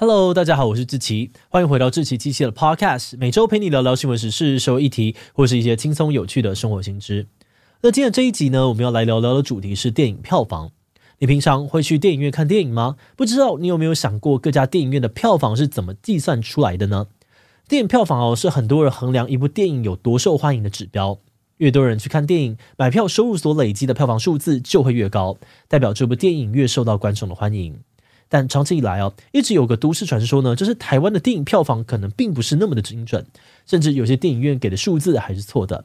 Hello，大家好，我是志奇，欢迎回到志祺七七的 Podcast，每周陪你聊聊新闻时事、社会议题，或是一些轻松有趣的生活新知。那今天这一集呢，我们要来聊聊的主题是电影票房。你平常会去电影院看电影吗？不知道你有没有想过，各家电影院的票房是怎么计算出来的呢？电影票房哦，是很多人衡量一部电影有多受欢迎的指标。越多人去看电影，买票收入所累积的票房数字就会越高，代表这部电影越受到观众的欢迎。但长期以来哦，一直有个都市传说呢，就是台湾的电影票房可能并不是那么的精准，甚至有些电影院给的数字还是错的。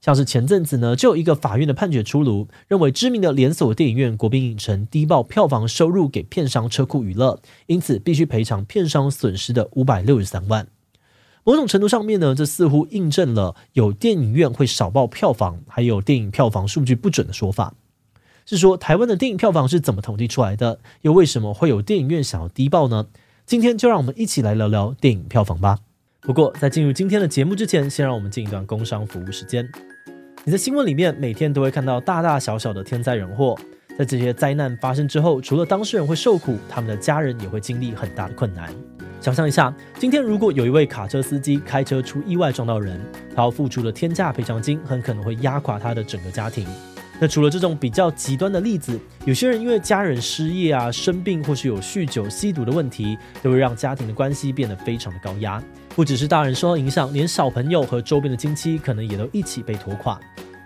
像是前阵子呢，就有一个法院的判决出炉，认为知名的连锁电影院国宾影城低报票房收入给片商车库娱乐，因此必须赔偿片商损失的五百六十三万。某种程度上面呢，这似乎印证了有电影院会少报票房，还有电影票房数据不准的说法。是说台湾的电影票房是怎么统计出来的？又为什么会有电影院想要低报呢？今天就让我们一起来聊聊电影票房吧。不过在进入今天的节目之前，先让我们进一段工商服务时间。你在新闻里面每天都会看到大大小小的天灾人祸，在这些灾难发生之后，除了当事人会受苦，他们的家人也会经历很大的困难。想象一下，今天如果有一位卡车司机开车出意外撞到人，他要付出的天价赔偿金很可能会压垮他的整个家庭。那除了这种比较极端的例子，有些人因为家人失业啊、生病，或是有酗酒、吸毒的问题，都会让家庭的关系变得非常的高压。不只是大人受到影响，连小朋友和周边的亲戚可能也都一起被拖垮。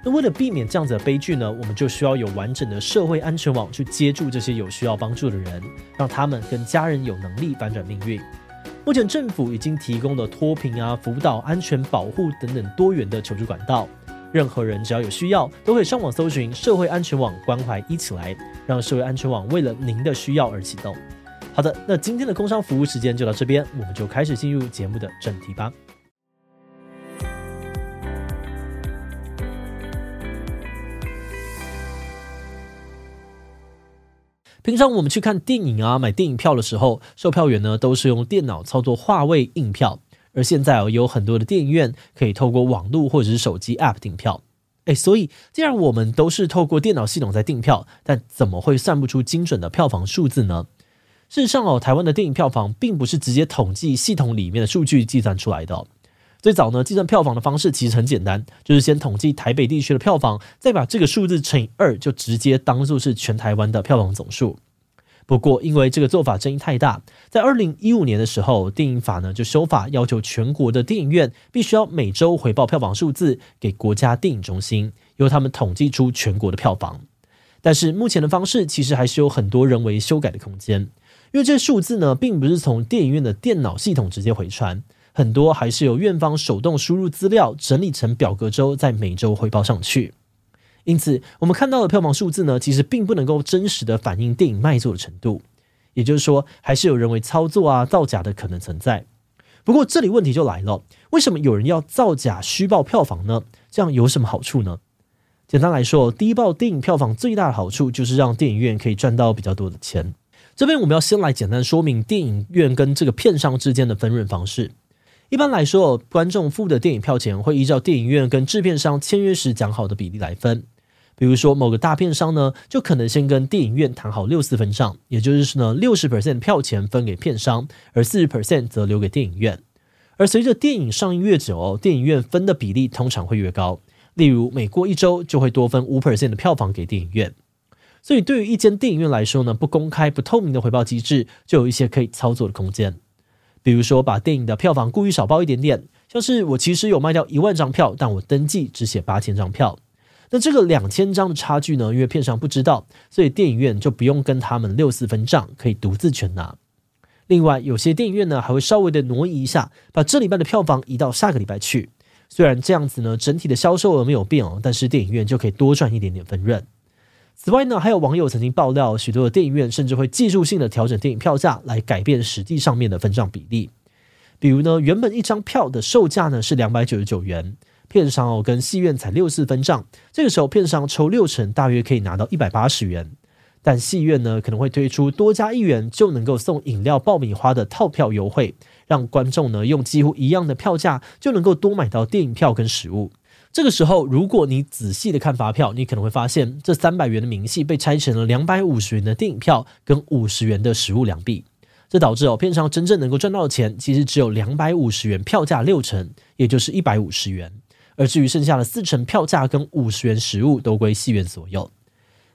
那为了避免这样子的悲剧呢，我们就需要有完整的社会安全网去接住这些有需要帮助的人，让他们跟家人有能力反转命运。目前政府已经提供了脱贫啊、辅导、安全保护等等多元的求助管道。任何人只要有需要，都可以上网搜寻社会安全网关怀一起来，让社会安全网为了您的需要而启动。好的，那今天的工商服务时间就到这边，我们就开始进入节目的正题吧。平常我们去看电影啊，买电影票的时候，售票员呢都是用电脑操作话位印票。而现在哦，有很多的电影院可以透过网络或者是手机 App 订票，诶，所以既然我们都是透过电脑系统在订票，但怎么会算不出精准的票房数字呢？事实上哦，台湾的电影票房并不是直接统计系统里面的数据计算出来的。最早呢，计算票房的方式其实很简单，就是先统计台北地区的票房，再把这个数字乘以二，就直接当做是全台湾的票房总数。不过，因为这个做法争议太大，在二零一五年的时候，电影法呢就修法，要求全国的电影院必须要每周回报票房数字给国家电影中心，由他们统计出全国的票房。但是目前的方式其实还是有很多人为修改的空间，因为这数字呢并不是从电影院的电脑系统直接回传，很多还是由院方手动输入资料，整理成表格之后，在每周回报上去。因此，我们看到的票房数字呢，其实并不能够真实的反映电影卖座的程度。也就是说，还是有人为操作啊、造假的可能存在。不过，这里问题就来了：为什么有人要造假虚报票房呢？这样有什么好处呢？简单来说，低报电影票房最大的好处就是让电影院可以赚到比较多的钱。这边我们要先来简单说明电影院跟这个片商之间的分润方式。一般来说，观众付的电影票钱会依照电影院跟制片商签约时讲好的比例来分。比如说，某个大片商呢，就可能先跟电影院谈好六四分账，也就是呢，六十 percent 票钱分给片商，而四十 percent 则留给电影院。而随着电影上映越久，电影院分的比例通常会越高。例如，每过一周就会多分五 percent 的票房给电影院。所以，对于一间电影院来说呢，不公开、不透明的回报机制，就有一些可以操作的空间。比如说，把电影的票房故意少报一点点，像是我其实有卖掉一万张票，但我登记只写八千张票。那这个两千张的差距呢，因为片商不知道，所以电影院就不用跟他们六四分账，可以独自全拿。另外，有些电影院呢还会稍微的挪移一下，把这礼拜的票房移到下个礼拜去。虽然这样子呢，整体的销售额没有变哦，但是电影院就可以多赚一点点分润。此外呢，还有网友曾经爆料，许多的电影院甚至会技术性的调整电影票价，来改变实际上面的分账比例。比如呢，原本一张票的售价呢是两百九十九元。片商哦跟戏院才六四分账，这个时候片商抽六成，大约可以拿到一百八十元。但戏院呢可能会推出多加一元就能够送饮料爆米花的套票优惠，让观众呢用几乎一样的票价就能够多买到电影票跟食物。这个时候，如果你仔细的看发票，你可能会发现这三百元的明细被拆成了两百五十元的电影票跟五十元的食物两币。这导致哦，片商真正能够赚到的钱其实只有两百五十元票价六成，也就是一百五十元。而至于剩下的四成票价跟五十元食物都归戏院所有。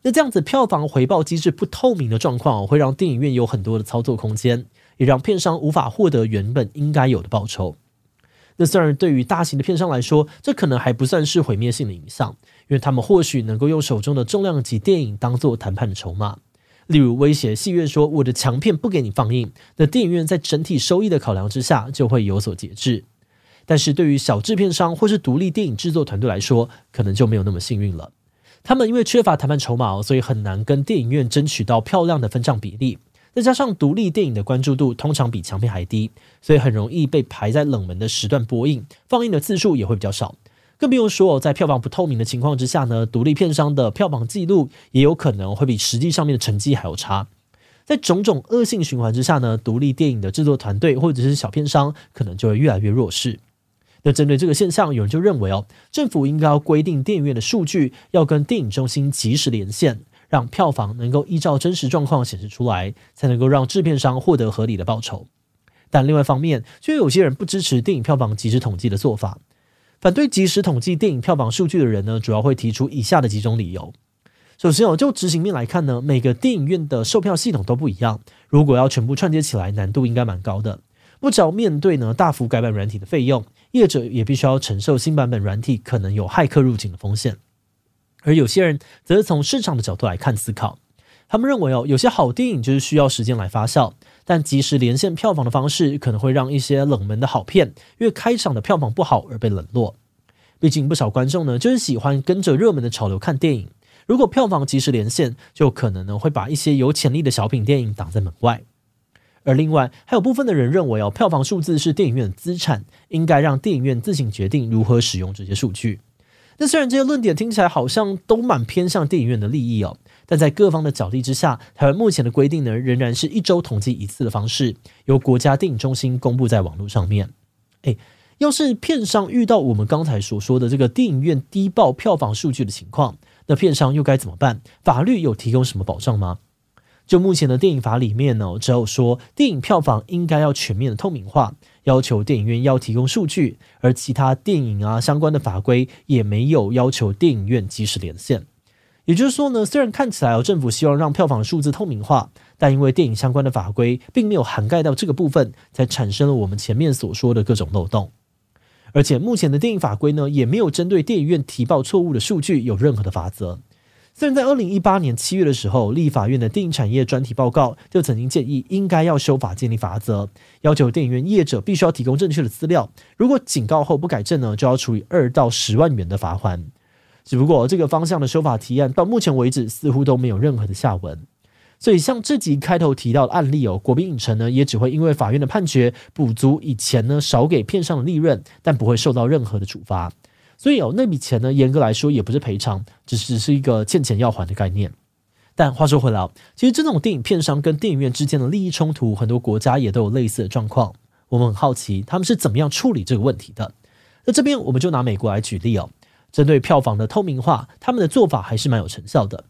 那这样子票房回报机制不透明的状况，会让电影院有很多的操作空间，也让片商无法获得原本应该有的报酬。那虽然对于大型的片商来说，这可能还不算是毁灭性的影响，因为他们或许能够用手中的重量级电影当做谈判的筹码。例如威胁戏院说：“我的强片不给你放映。”那电影院在整体收益的考量之下，就会有所节制。但是对于小制片商或是独立电影制作团队来说，可能就没有那么幸运了。他们因为缺乏谈判筹码，所以很难跟电影院争取到漂亮的分账比例。再加上独立电影的关注度通常比强片还低，所以很容易被排在冷门的时段播映，放映的次数也会比较少。更不用说，在票房不透明的情况之下呢，独立片商的票房记录也有可能会比实际上面的成绩还要差。在种种恶性循环之下呢，独立电影的制作团队或者是小片商可能就会越来越弱势。那针对这个现象，有人就认为哦，政府应该要规定电影院的数据要跟电影中心及时连线，让票房能够依照真实状况显示出来，才能够让制片商获得合理的报酬。但另外一方面，却有些人不支持电影票房及时统计的做法。反对及时统计电影票房数据的人呢，主要会提出以下的几种理由。首先哦，就执行面来看呢，每个电影院的售票系统都不一样，如果要全部串接起来，难度应该蛮高的。不只要面对呢大幅改版软体的费用，业者也必须要承受新版本软体可能有骇客入侵的风险。而有些人则是从市场的角度来看思考，他们认为哦，有些好电影就是需要时间来发酵。但即时连线票房的方式可能会让一些冷门的好片，因为开场的票房不好而被冷落。毕竟不少观众呢，就是喜欢跟着热门的潮流看电影。如果票房即时连线，就可能呢会把一些有潜力的小品电影挡在门外。而另外还有部分的人认为哦，票房数字是电影院的资产，应该让电影院自行决定如何使用这些数据。那虽然这些论点听起来好像都蛮偏向电影院的利益哦。但在各方的角力之下，台湾目前的规定呢，仍然是一周统计一次的方式，由国家电影中心公布在网络上面。诶，要是片商遇到我们刚才所说的这个电影院低报票房数据的情况，那片商又该怎么办？法律有提供什么保障吗？就目前的电影法里面呢，只有说电影票房应该要全面的透明化，要求电影院要提供数据，而其他电影啊相关的法规也没有要求电影院及时连线。也就是说呢，虽然看起来哦，政府希望让票房数字透明化，但因为电影相关的法规并没有涵盖到这个部分，才产生了我们前面所说的各种漏洞。而且目前的电影法规呢，也没有针对电影院提报错误的数据有任何的罚则。虽然在二零一八年七月的时候，立法院的电影产业专题报告就曾经建议应该要修法建立法则，要求电影院业者必须要提供正确的资料，如果警告后不改正呢，就要处以二到十万元的罚锾。只不过这个方向的修法提案到目前为止似乎都没有任何的下文，所以像这集开头提到的案例哦，国宾影城呢也只会因为法院的判决补足以前呢少给片商的利润，但不会受到任何的处罚。所以哦那笔钱呢严格来说也不是赔偿，只是是一个欠钱要还的概念。但话说回来，其实这种电影片商跟电影院之间的利益冲突，很多国家也都有类似的状况。我们很好奇他们是怎么样处理这个问题的。那这边我们就拿美国来举例哦。针对票房的透明化，他们的做法还是蛮有成效的。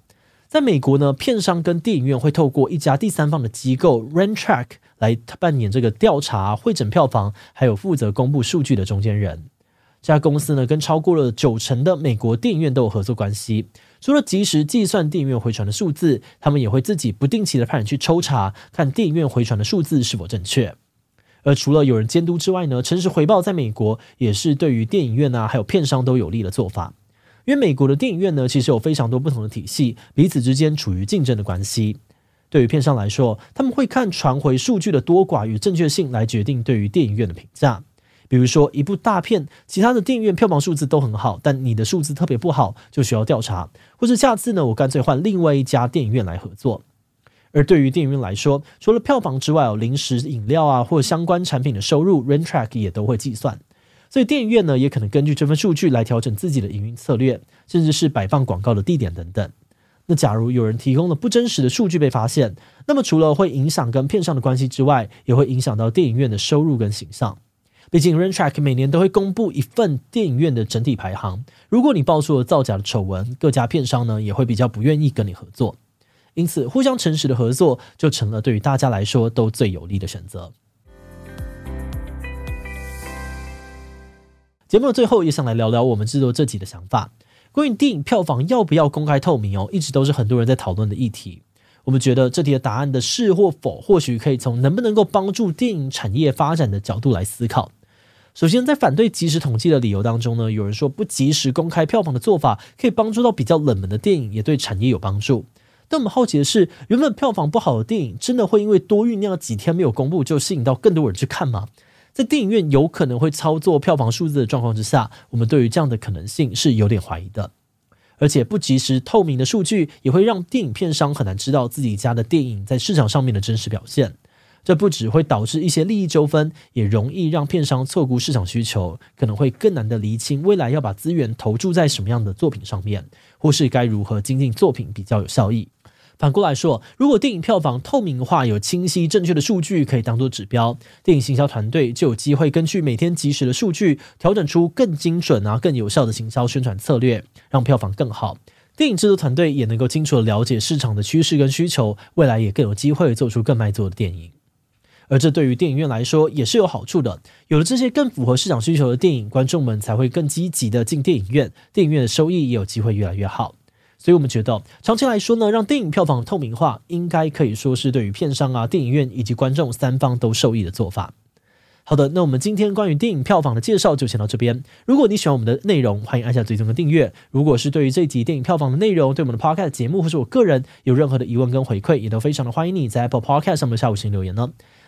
在美国呢，片商跟电影院会透过一家第三方的机构 Rentrak 来扮演这个调查、会诊票房，还有负责公布数据的中间人。这家公司呢，跟超过了九成的美国电影院都有合作关系。除了及时计算电影院回传的数字，他们也会自己不定期的派人去抽查，看电影院回传的数字是否正确。而除了有人监督之外呢，诚实回报在美国也是对于电影院啊，还有片商都有利的做法。因为美国的电影院呢，其实有非常多不同的体系，彼此之间处于竞争的关系。对于片商来说，他们会看传回数据的多寡与正确性来决定对于电影院的评价。比如说，一部大片，其他的电影院票房数字都很好，但你的数字特别不好，就需要调查，或是下次呢，我干脆换另外一家电影院来合作。而对于电影院来说，除了票房之外，有零食、饮料啊，或相关产品的收入，Rentrak 也都会计算。所以电影院呢，也可能根据这份数据来调整自己的营运策略，甚至是摆放广告的地点等等。那假如有人提供了不真实的数据被发现，那么除了会影响跟片商的关系之外，也会影响到电影院的收入跟形象。毕竟 Rentrack 每年都会公布一份电影院的整体排行，如果你爆出了造假的丑闻，各家片商呢也会比较不愿意跟你合作。因此，互相诚实的合作就成了对于大家来说都最有利的选择。节目的最后，也想来聊聊我们制作这集的想法。关于电影票房要不要公开透明哦，一直都是很多人在讨论的议题。我们觉得这题的答案的是或否，或许可以从能不能够帮助电影产业发展的角度来思考。首先，在反对即时统计的理由当中呢，有人说不及时公开票房的做法可以帮助到比较冷门的电影，也对产业有帮助。但我们好奇的是，原本票房不好的电影，真的会因为多酝酿几天没有公布，就吸引到更多人去看吗？在电影院有可能会操作票房数字的状况之下，我们对于这样的可能性是有点怀疑的。而且不及时透明的数据，也会让电影片商很难知道自己家的电影在市场上面的真实表现。这不只会导致一些利益纠纷，也容易让片商错估市场需求，可能会更难的厘清未来要把资源投注在什么样的作品上面，或是该如何精进作品比较有效益。反过来说，如果电影票房透明化，有清晰正确的数据可以当做指标，电影行销团队就有机会根据每天即时的数据，调整出更精准啊、更有效的行销宣传策略，让票房更好。电影制作团队也能够清楚地了解市场的趋势跟需求，未来也更有机会做出更卖座的电影。而这对于电影院来说也是有好处的，有了这些更符合市场需求的电影，观众们才会更积极地进电影院，电影院的收益也有机会越来越好。所以，我们觉得长期来说呢，让电影票房透明化，应该可以说是对于片商啊、电影院以及观众三方都受益的做法。好的，那我们今天关于电影票房的介绍就先到这边。如果你喜欢我们的内容，欢迎按下追踪的订阅。如果是对于这集电影票房的内容，对我们的 Podcast 节目或是我个人有任何的疑问跟回馈，也都非常的欢迎你在 Apple Podcast 上面下午请留言呢。